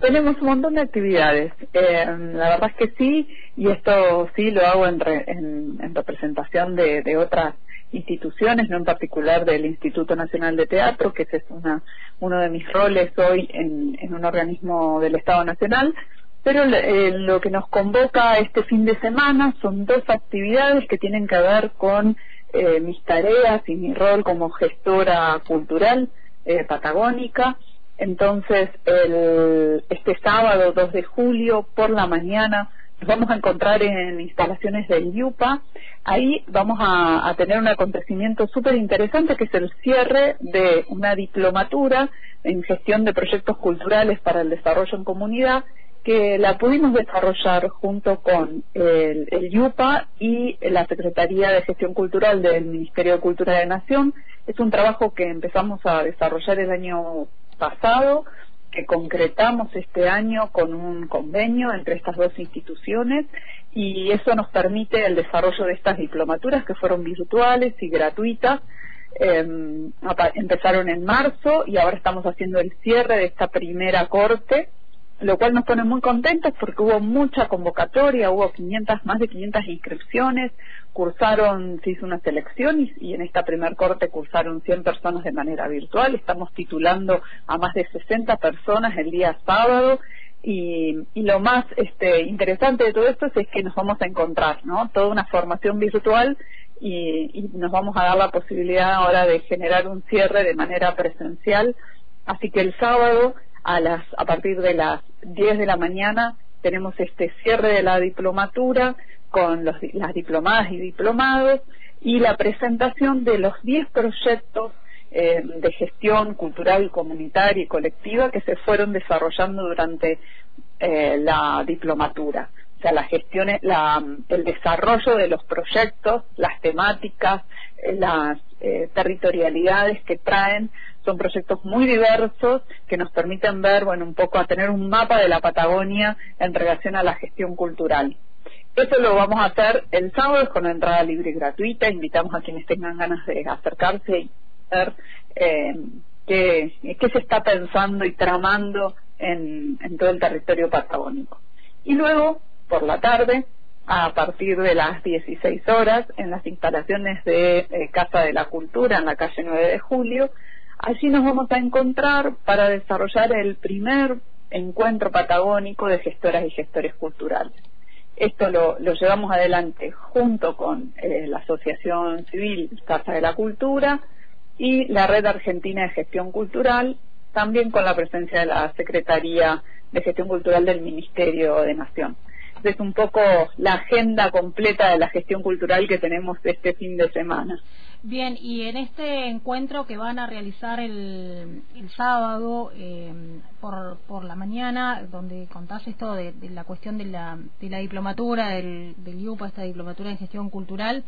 Tenemos un montón de actividades. Eh, la verdad es que sí, y esto sí lo hago en, en, representación de, otras instituciones, no en particular del Instituto Nacional de Teatro, que ese es una, uno de mis roles hoy en, en un organismo del Estado Nacional. Pero eh, lo que nos convoca este fin de semana son dos actividades que tienen que ver con eh, mis tareas y mi rol como gestora cultural eh, patagónica. Entonces, el, este sábado 2 de julio por la mañana nos vamos a encontrar en instalaciones del IUPA. Ahí vamos a, tener un acontecimiento súper interesante que es el cierre de una diplomatura en gestión de proyectos culturales para el desarrollo en comunidad que la pudimos desarrollar junto con el, el, IUPA y la Secretaría de Gestión Cultural del Ministerio de Cultura de Nación. Es un trabajo que empezamos a desarrollar el año pasado, que concretamos este año con un convenio entre estas dos instituciones y eso nos permite el desarrollo de estas diplomaturas que fueron virtuales y gratuitas. Eh, empezaron en marzo y ahora estamos haciendo el cierre de esta primera corte lo cual nos pone muy contentos porque hubo mucha convocatoria, hubo 500, más de 500 inscripciones, cursaron, se hizo una selección y, en esta primer corte cursaron 100 personas de manera virtual, estamos titulando a más de 60 personas el día sábado y, lo más este, interesante de todo esto es que nos vamos a encontrar, ¿no? Toda una formación virtual y nos vamos a dar la posibilidad ahora de generar un cierre de manera presencial, así que el sábado a las a partir de las 10 de la mañana tenemos este cierre de la diplomatura con los, las diplomadas y diplomados y la presentación de los 10 proyectos eh, de gestión cultural, comunitaria y colectiva que se fueron desarrollando durante eh, la diplomatura. O sea, la gestión, la, el desarrollo de los proyectos, las temáticas, eh, las territorialidades que traen son proyectos muy diversos que nos permiten ver, bueno, un poco a tener un mapa de la Patagonia en relación a la gestión cultural. Eso lo vamos a hacer el sábado con entrada libre y gratuita. Invitamos a quienes tengan ganas de acercarse y ver eh, qué, se está pensando y tramando en, en todo el territorio patagónico. Y luego, por la tarde, a partir de las 16 horas en las instalaciones de eh, Casa de la Cultura en la calle 9 de Julio. Allí nos vamos a encontrar para desarrollar el primer encuentro patagónico de gestoras y gestores culturales. Esto lo, llevamos adelante junto con eh, la Asociación Civil Casa de la Cultura y la Red Argentina de Gestión Cultural, también con la presencia de la Secretaría de Gestión Cultural del Ministerio de Nación es un poco la agenda completa de la gestión cultural que tenemos este fin de semana. Bien, y en este encuentro que van a realizar el, el sábado eh, por, por la mañana, donde contás esto de, la cuestión de la, de la diplomatura, del, del IUPA, esta diplomatura en gestión cultural,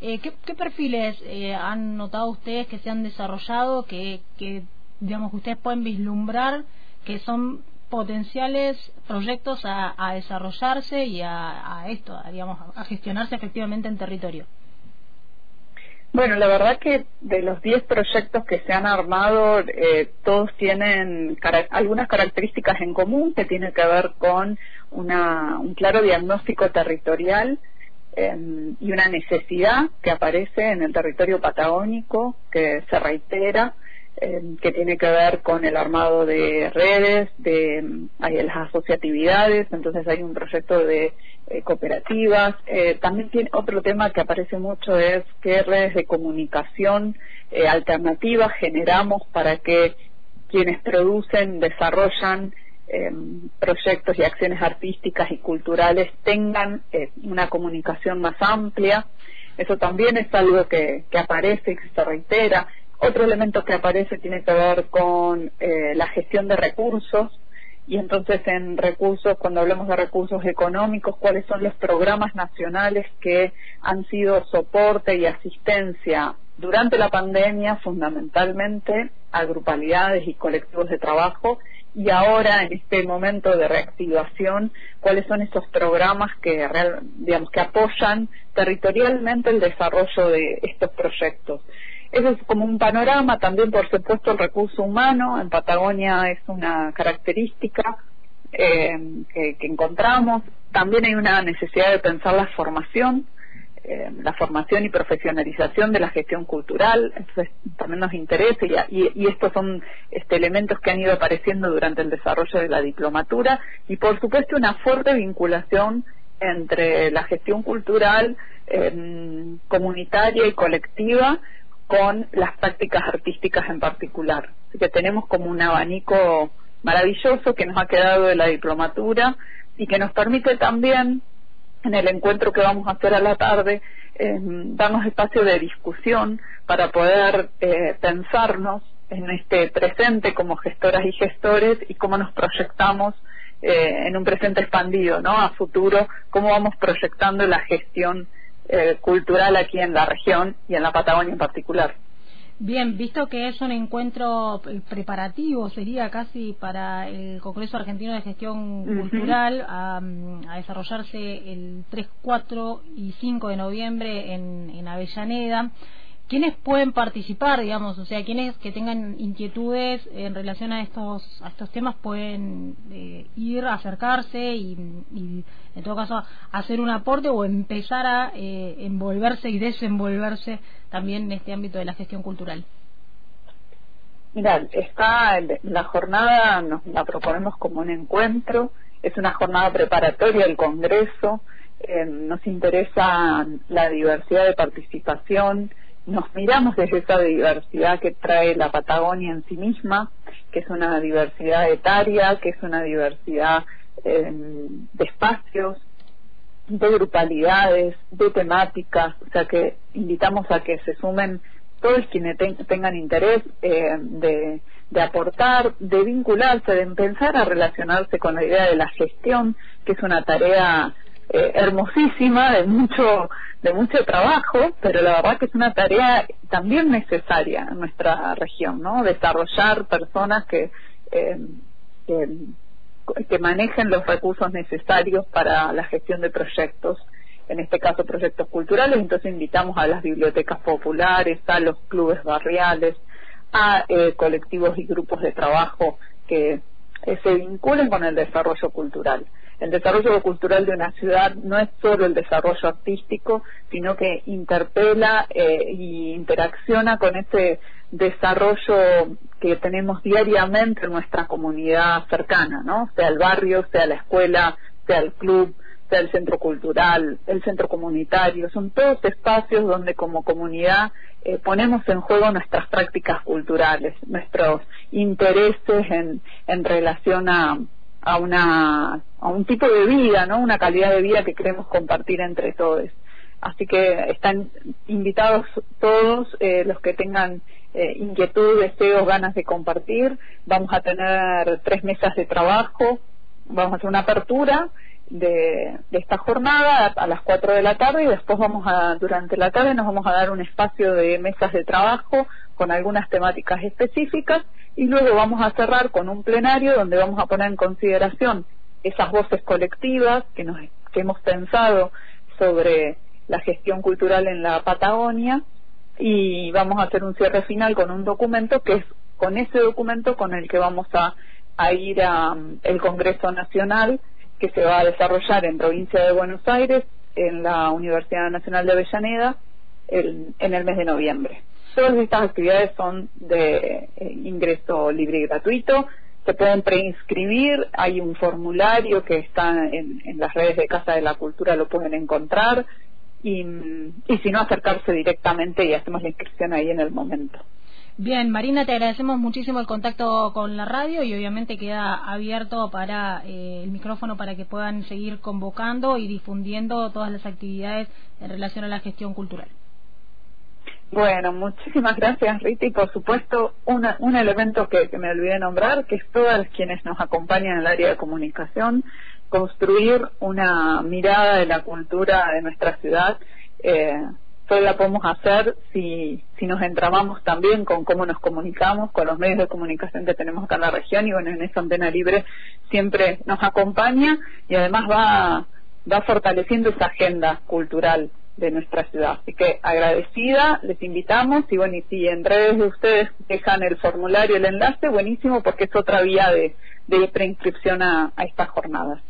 eh, ¿qué, ¿qué, perfiles eh, han notado ustedes que se han desarrollado, que, que digamos que ustedes pueden vislumbrar que son potenciales proyectos a, desarrollarse y a, esto, digamos, a gestionarse efectivamente en territorio? Bueno, la verdad que de los 10 proyectos que se han armado, eh, todos tienen algunas características en común que tienen que ver con una, un claro diagnóstico territorial em, y una necesidad que aparece en el territorio patagónico, que se reitera Em, que tiene que ver con el armado de redes, de las asociatividades, entonces hay un proyecto de eh, cooperativas. Eh, también tiene otro tema que aparece mucho es qué redes de comunicación eh, alternativas generamos para que quienes producen, desarrollan em, proyectos y acciones artísticas y culturales tengan una comunicación más amplia. Eso también es algo que, que aparece y que se reitera otro elemento que aparece tiene que ver con eh, la gestión de recursos y entonces en recursos, cuando hablamos de recursos económicos, cuáles son los programas nacionales que han sido soporte y asistencia durante la pandemia, fundamentalmente a grupalidades y colectivos de trabajo, y ahora en este momento de reactivación, cuáles son esos programas que digamos que apoyan territorialmente el desarrollo de estos proyectos. Eso es como un panorama, también por supuesto el recurso humano, en Patagonia es una característica eh, que, encontramos. También hay una necesidad de pensar la formación, eh, la formación y profesionalización de la gestión cultural. Entonces, también nos interesa y, estos son este, elementos que han ido apareciendo durante el desarrollo de la diplomatura y, por supuesto, una fuerte vinculación entre la gestión cultural em, comunitaria y colectiva con las prácticas artísticas en particular. Así que tenemos como un abanico maravilloso que nos ha quedado de la diplomatura y que nos permite también, en el encuentro que vamos a hacer a la tarde, em, darnos espacio de discusión para poder eh, pensarnos en este presente como gestoras y gestores y cómo nos proyectamos eh, en un presente expandido, ¿no? A futuro, cómo vamos proyectando la gestión eh, cultural aquí en la región y en la Patagonia en particular. Bien, visto que es un encuentro preparativo, sería casi para el Congreso Argentino de Gestión Cultural a, desarrollarse el 3, 4 y 5 de noviembre en, en Avellaneda. ¿Quiénes pueden participar, digamos? O sea, quienes que tengan inquietudes en relación a estos a estos temas pueden eh, ir, acercarse y, en todo caso, hacer un aporte o empezar a eh, envolverse y desenvolverse también en este ámbito de la gestión cultural. Mira, está la jornada, nos la proponemos como un encuentro, es una jornada preparatoria del Congreso, eh, nos interesa la diversidad de participación, nos miramos desde esa diversidad que trae la Patagonia en sí misma, que es una diversidad etaria, que es una diversidad em, de espacios, de grupalidades, de temáticas, o sea que invitamos a que se sumen todos quienes tengan interés eh, de, de, aportar, de vincularse, de empezar a relacionarse con la idea de la gestión, que es una tarea eh, hermosísima, de mucho, de mucho trabajo, pero la verdad que es una tarea también necesaria en nuestra región, ¿no? Desarrollar personas que, eh, que, manejen los recursos necesarios para la gestión de proyectos en este caso proyectos culturales, entonces invitamos a las bibliotecas populares, a los clubes barriales, a eh, colectivos y grupos de trabajo que se vinculen con el desarrollo cultural el desarrollo cultural de una ciudad no es solo el desarrollo artístico, sino que interpela e interacciona con ese desarrollo que tenemos diariamente en nuestra comunidad cercana, ¿no? Sea el barrio, sea la escuela, sea el club, el centro cultural, el centro comunitario, son todos espacios donde como comunidad eh, ponemos en juego nuestras prácticas culturales, nuestros intereses en, en relación a, a una a un tipo de vida, ¿no? Una calidad de vida que queremos compartir entre todos. Así que están invitados todos eh, los que tengan eh, inquietud, deseos, ganas de compartir. Vamos a tener tres mesas de trabajo, vamos a hacer una apertura de, de, esta jornada a las cuatro de la tarde y después vamos a, durante la tarde nos vamos a dar un espacio de mesas de trabajo con algunas temáticas específicas y luego vamos a cerrar con un plenario donde vamos a poner en consideración esas voces colectivas que, nos, que hemos pensado sobre la gestión cultural en la Patagonia y vamos a hacer un cierre final con un documento que es con ese documento con el que vamos a, a ir al Congreso Nacional que se va a desarrollar en provincia de Buenos Aires en la Universidad Nacional de Avellaneda en el mes de noviembre. Todas estas actividades son de eh, ingreso libre y gratuito. Se pueden preinscribir, hay un formulario que está en, las redes de Casa de la Cultura, lo pueden encontrar. Y, y si no, acercarse directamente y hacemos la inscripción ahí en el momento. Bien, Marina, te agradecemos muchísimo el contacto con la radio y obviamente queda abierto para eh, el micrófono para que puedan seguir convocando y difundiendo todas las actividades en relación a la gestión cultural. Bueno, muchísimas gracias Rita y por supuesto un elemento que, me olvidé nombrar, que es todas quienes nos acompañan en el área de comunicación, construir una mirada de la cultura de nuestra ciudad. Eh, solo la podemos hacer si, si nos entramamos también con cómo nos comunicamos, con los medios de comunicación que tenemos acá en la región y bueno, en esa antena libre siempre nos acompaña y además va, va fortaleciendo esa agenda cultural de nuestra ciudad. Así que agradecida, les invitamos y bueno, y si en redes de ustedes dejan el formulario, el enlace, buenísimo porque es otra vía de, de preinscripción a, a estas jornadas.